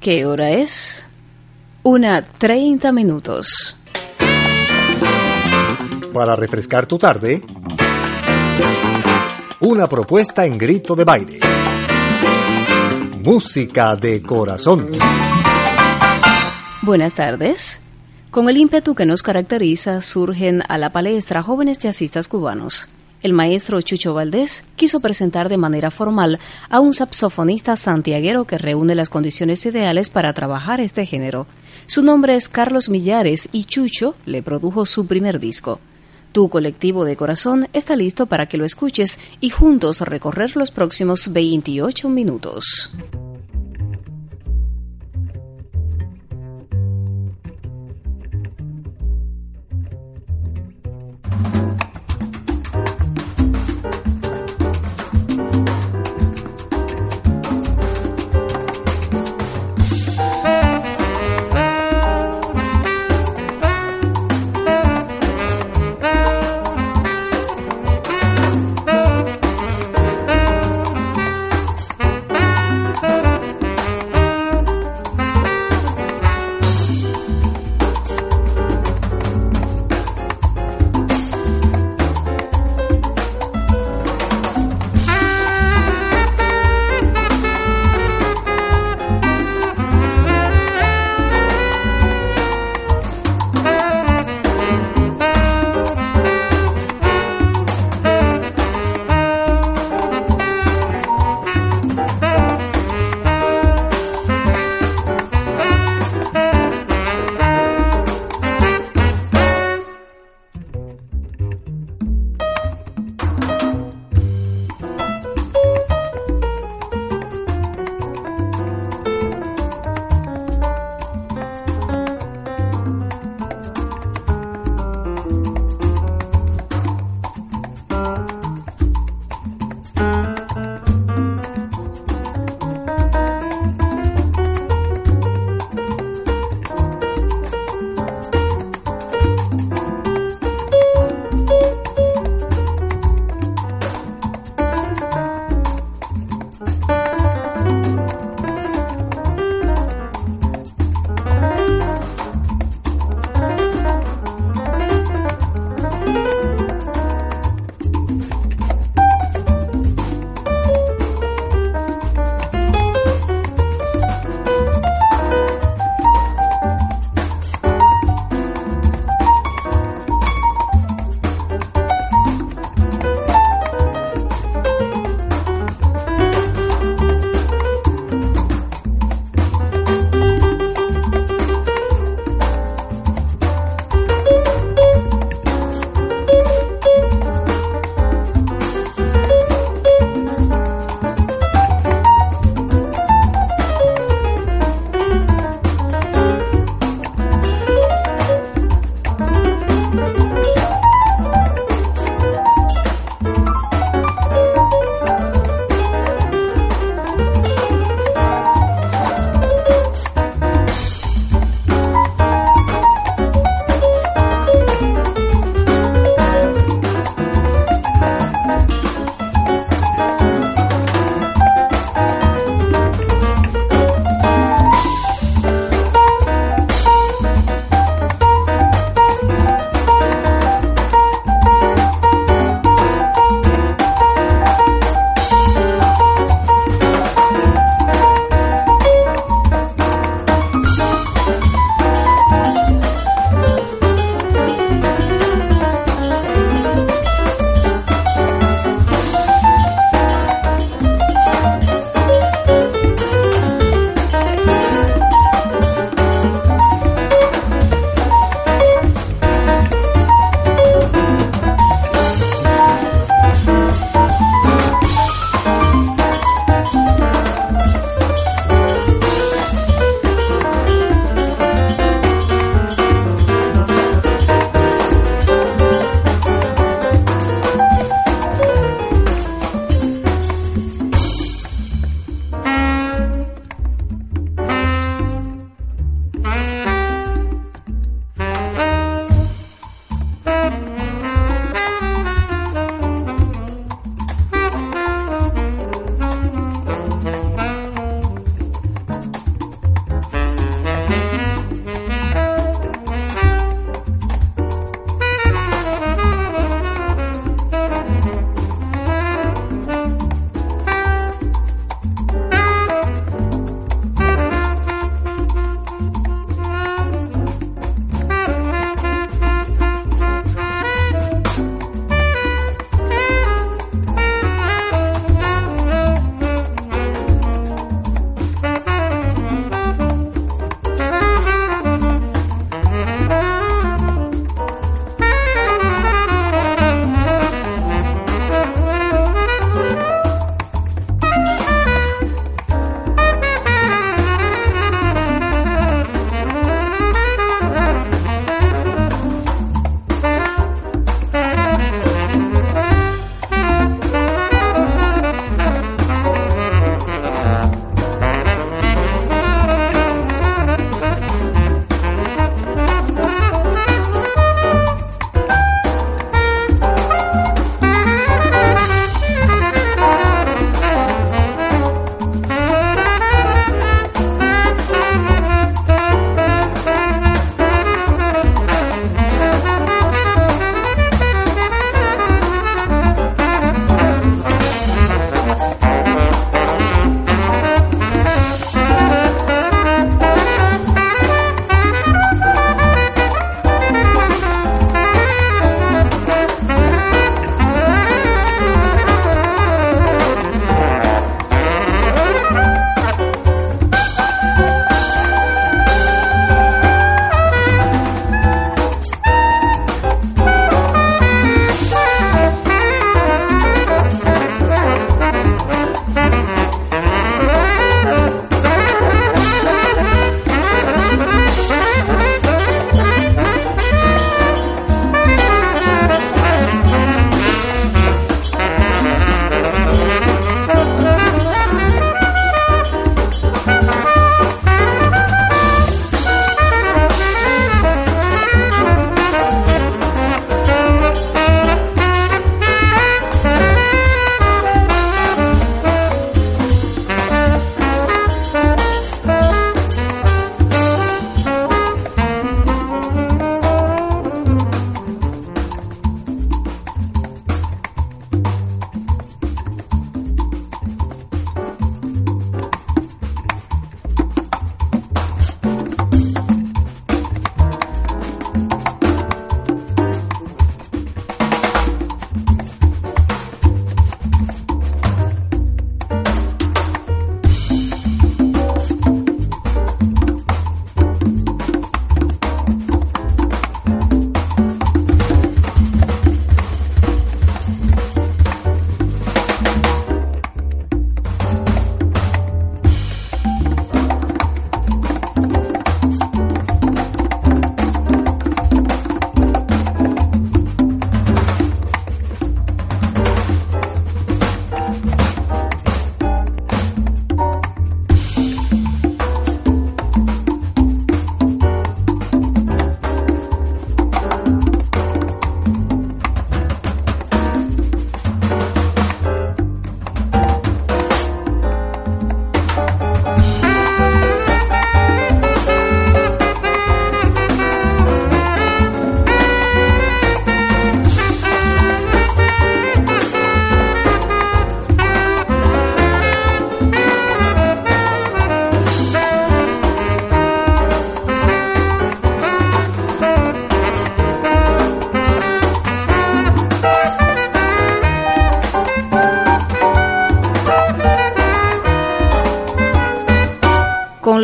¿Qué hora es? Una treinta minutos. Para refrescar tu tarde, una propuesta en grito de baile. Música de corazón. Buenas tardes. Con el ímpetu que nos caracteriza, surgen a la palestra jóvenes jazzistas cubanos el maestro Chucho Valdés quiso presentar de manera formal a un saxofonista santiaguero que reúne las condiciones ideales para trabajar este género. Su nombre es Carlos Millares y Chucho le produjo su primer disco. Tu colectivo de corazón está listo para que lo escuches y juntos recorrer los próximos 28 minutos.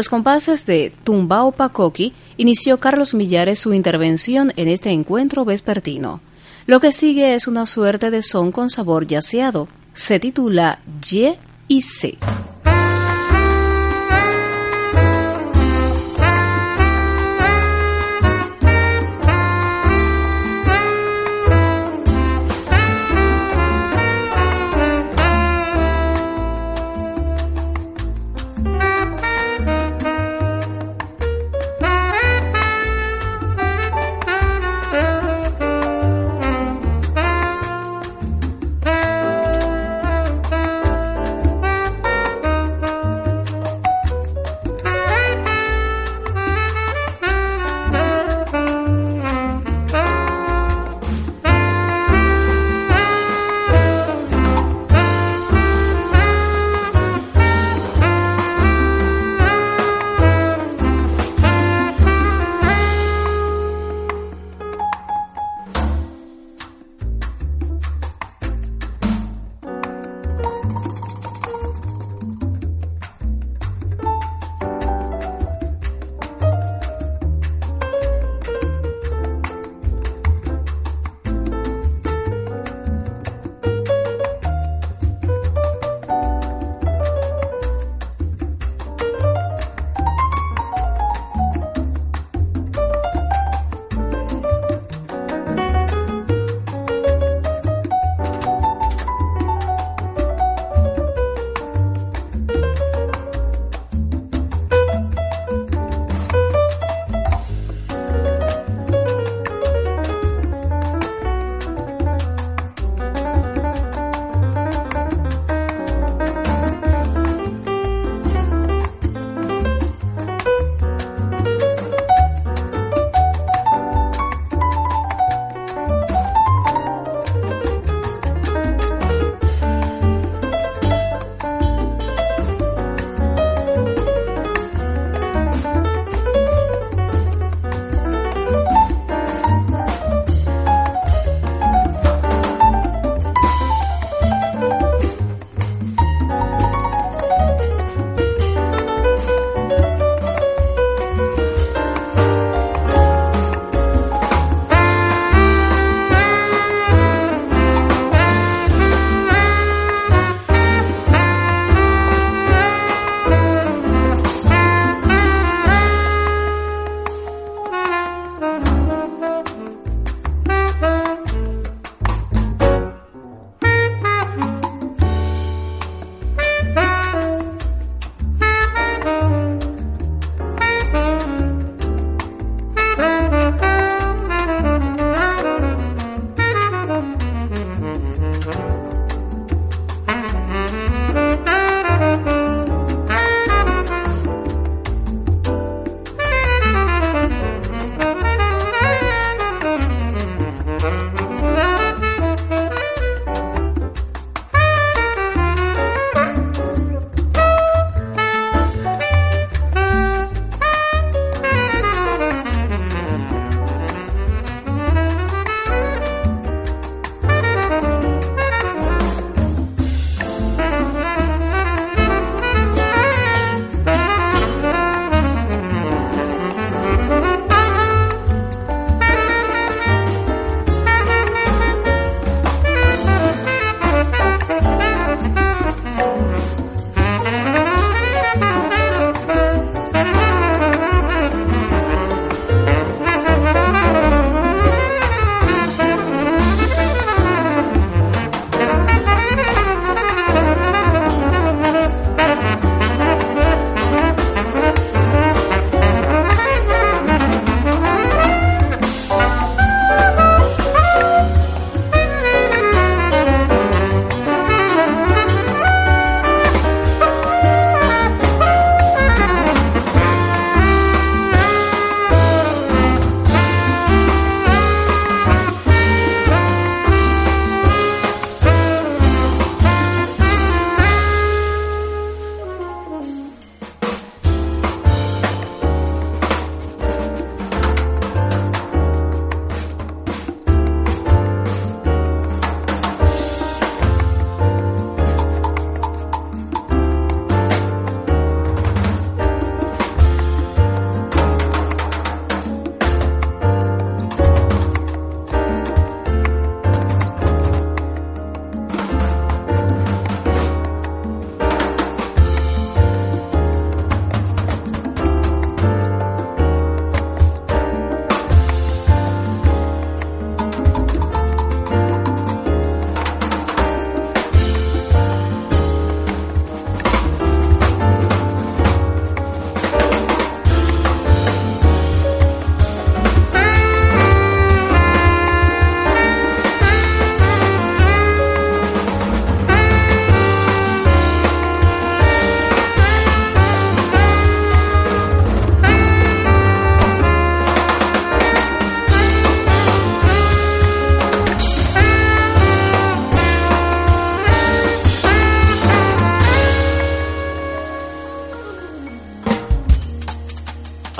Los compases de Tumbao Pacoqui inició Carlos Millares su intervención en este encuentro vespertino. Lo que sigue es una suerte de son con sabor yaceado. Se titula Y y C.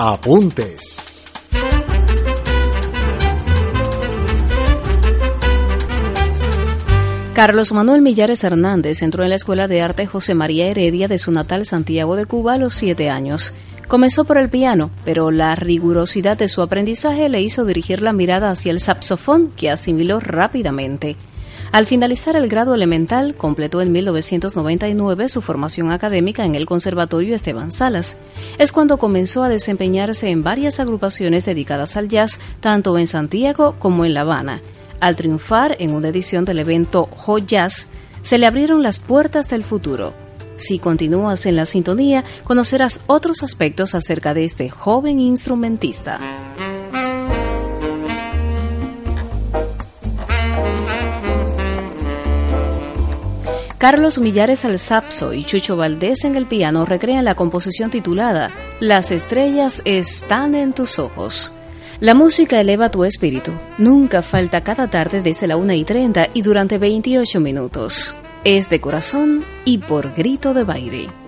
Apuntes. Carlos Manuel Millares Hernández entró en la Escuela de Arte José María Heredia de su natal Santiago de Cuba a los siete años. Comenzó por el piano, pero la rigurosidad de su aprendizaje le hizo dirigir la mirada hacia el saxofón, que asimiló rápidamente. Al finalizar el grado elemental, completó en 1999 su formación académica en el Conservatorio Esteban Salas. Es cuando comenzó a desempeñarse en varias agrupaciones dedicadas al jazz, tanto en Santiago como en La Habana. Al triunfar en una edición del evento Ho Jazz, se le abrieron las puertas del futuro. Si continúas en la sintonía, conocerás otros aspectos acerca de este joven instrumentista. Carlos Millares al sapso y Chucho Valdés en el piano recrean la composición titulada Las estrellas están en tus ojos. La música eleva tu espíritu. Nunca falta cada tarde desde la 1 y 30 y durante 28 minutos. Es de corazón y por grito de baile.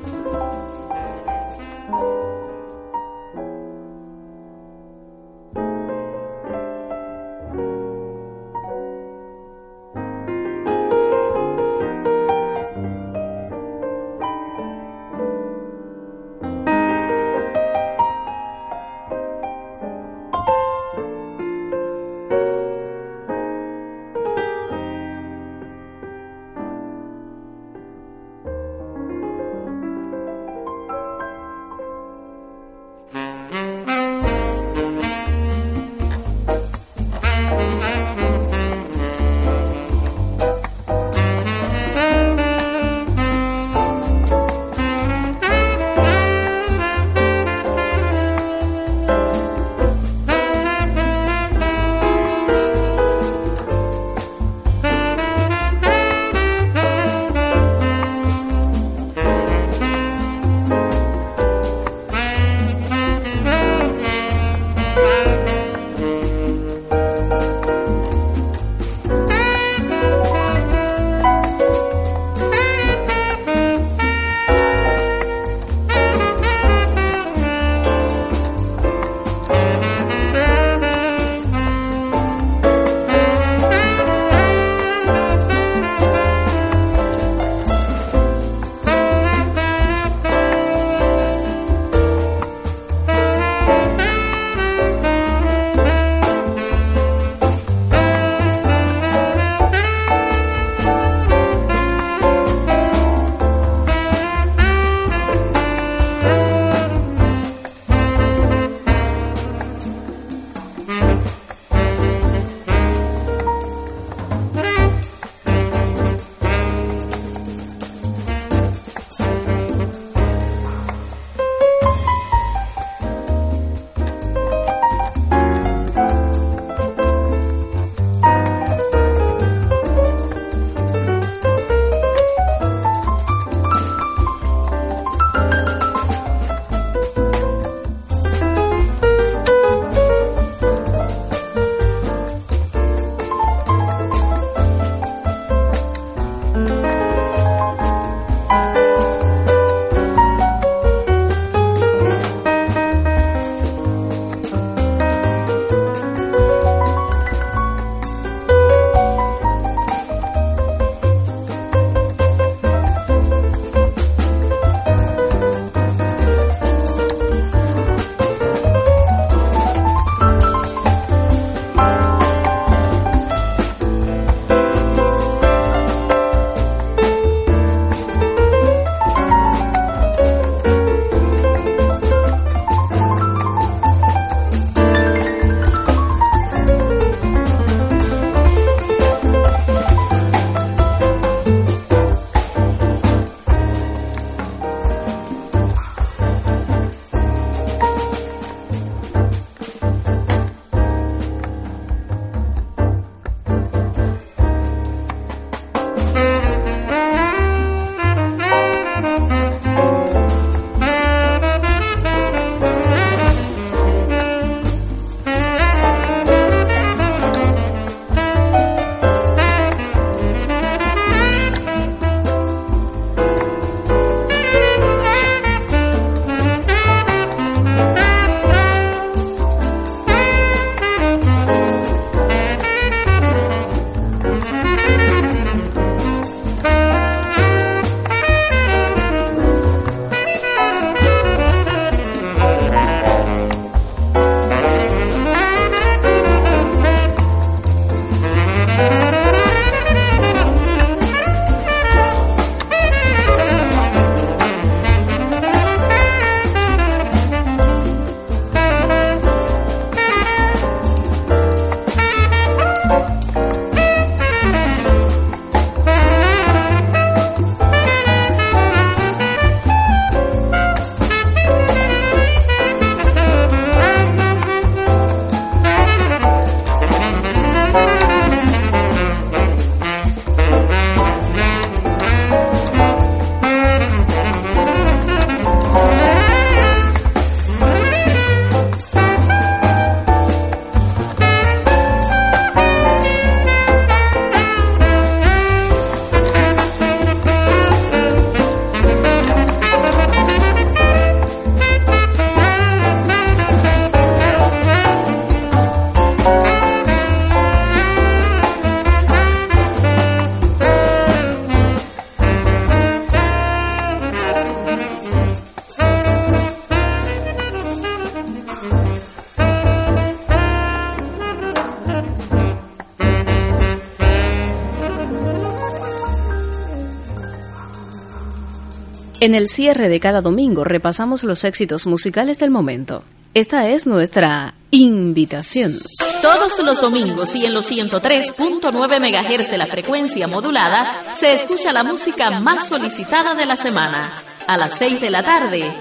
En el cierre de cada domingo repasamos los éxitos musicales del momento. Esta es nuestra invitación. Todos los domingos y en los 103.9 MHz de la frecuencia modulada se escucha la música más solicitada de la semana. A las 6 de la tarde,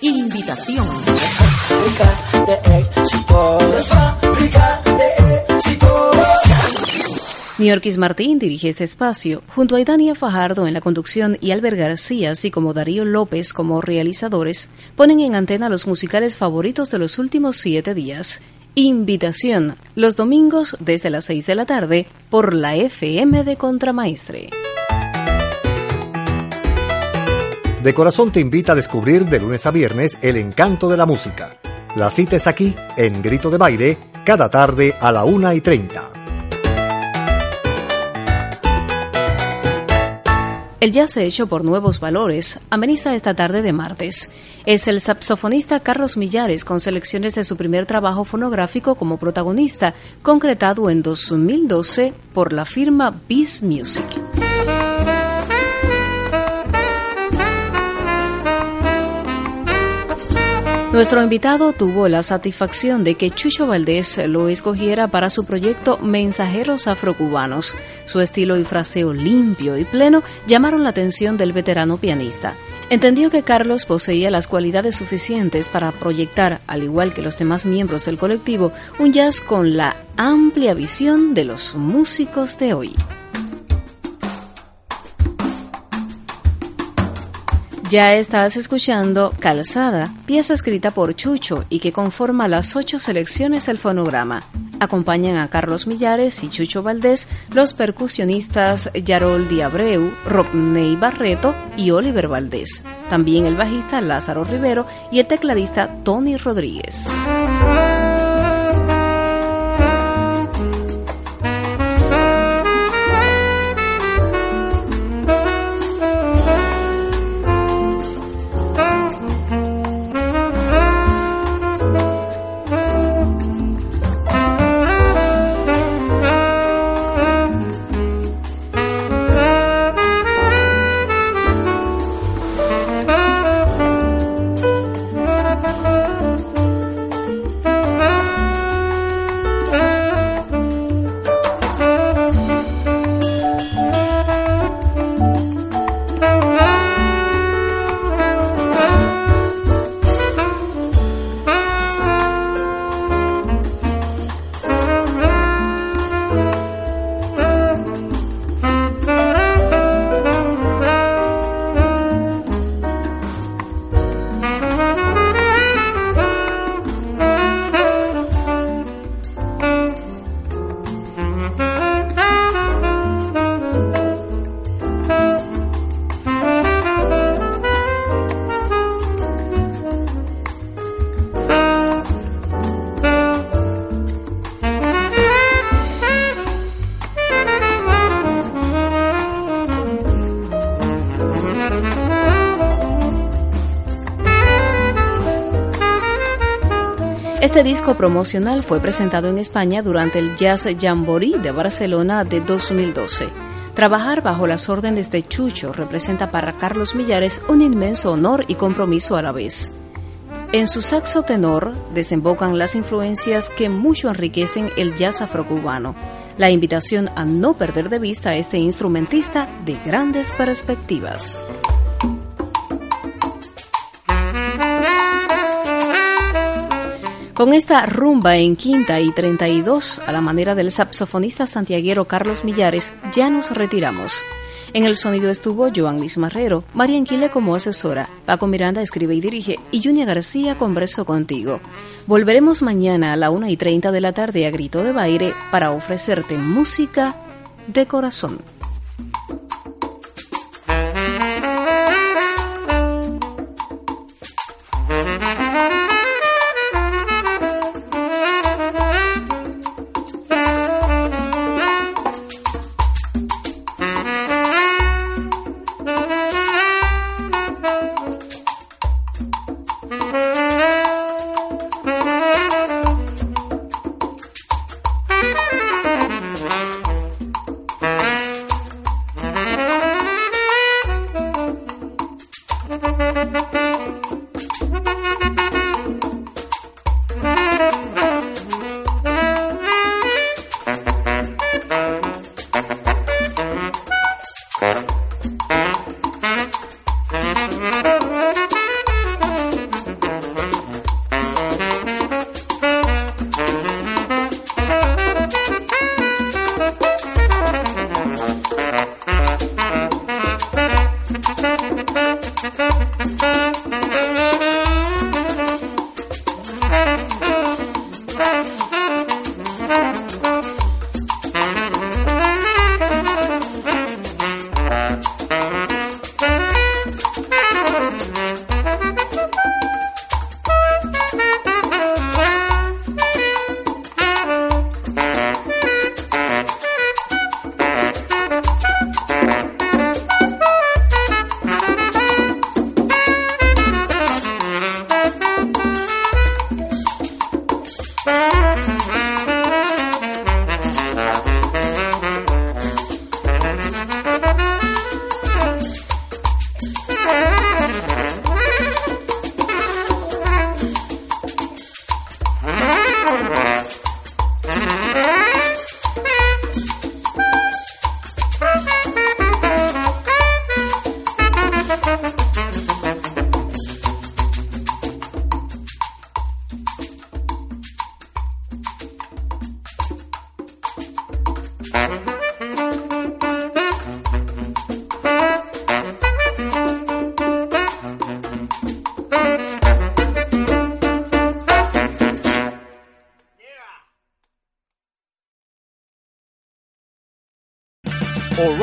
invitación. Niorquis Martín dirige este espacio, junto a Idania Fajardo en la conducción y Albert García, así como Darío López como realizadores, ponen en antena los musicales favoritos de los últimos siete días. Invitación, los domingos desde las seis de la tarde, por la FM de Contramaestre. De corazón te invita a descubrir de lunes a viernes el encanto de la música. La cita es aquí, en Grito de Baile, cada tarde a la una y treinta. El jazz hecho por nuevos valores ameniza esta tarde de martes. Es el saxofonista Carlos Millares con selecciones de su primer trabajo fonográfico como protagonista, concretado en 2012 por la firma Beast Music. Nuestro invitado tuvo la satisfacción de que Chucho Valdés lo escogiera para su proyecto Mensajeros Afrocubanos. Su estilo y fraseo limpio y pleno llamaron la atención del veterano pianista. Entendió que Carlos poseía las cualidades suficientes para proyectar, al igual que los demás miembros del colectivo, un jazz con la amplia visión de los músicos de hoy. Ya estás escuchando Calzada, pieza escrita por Chucho y que conforma las ocho selecciones del fonograma. Acompañan a Carlos Millares y Chucho Valdés los percusionistas Yarol Diabreu, Rodney Barreto y Oliver Valdés. También el bajista Lázaro Rivero y el tecladista Tony Rodríguez. Este disco promocional fue presentado en España durante el Jazz Jamboree de Barcelona de 2012. Trabajar bajo las órdenes de Chucho representa para Carlos Millares un inmenso honor y compromiso a la vez. En su saxo tenor desembocan las influencias que mucho enriquecen el jazz afrocubano. La invitación a no perder de vista a este instrumentista de grandes perspectivas. Con esta rumba en quinta y 32, a la manera del saxofonista santiaguero Carlos Millares, ya nos retiramos. En el sonido estuvo Joan Luis Marrero, María Enquile como asesora, Paco Miranda escribe y dirige y Junia García converso contigo. Volveremos mañana a la 1 y 30 de la tarde a Grito de Baile para ofrecerte música de corazón.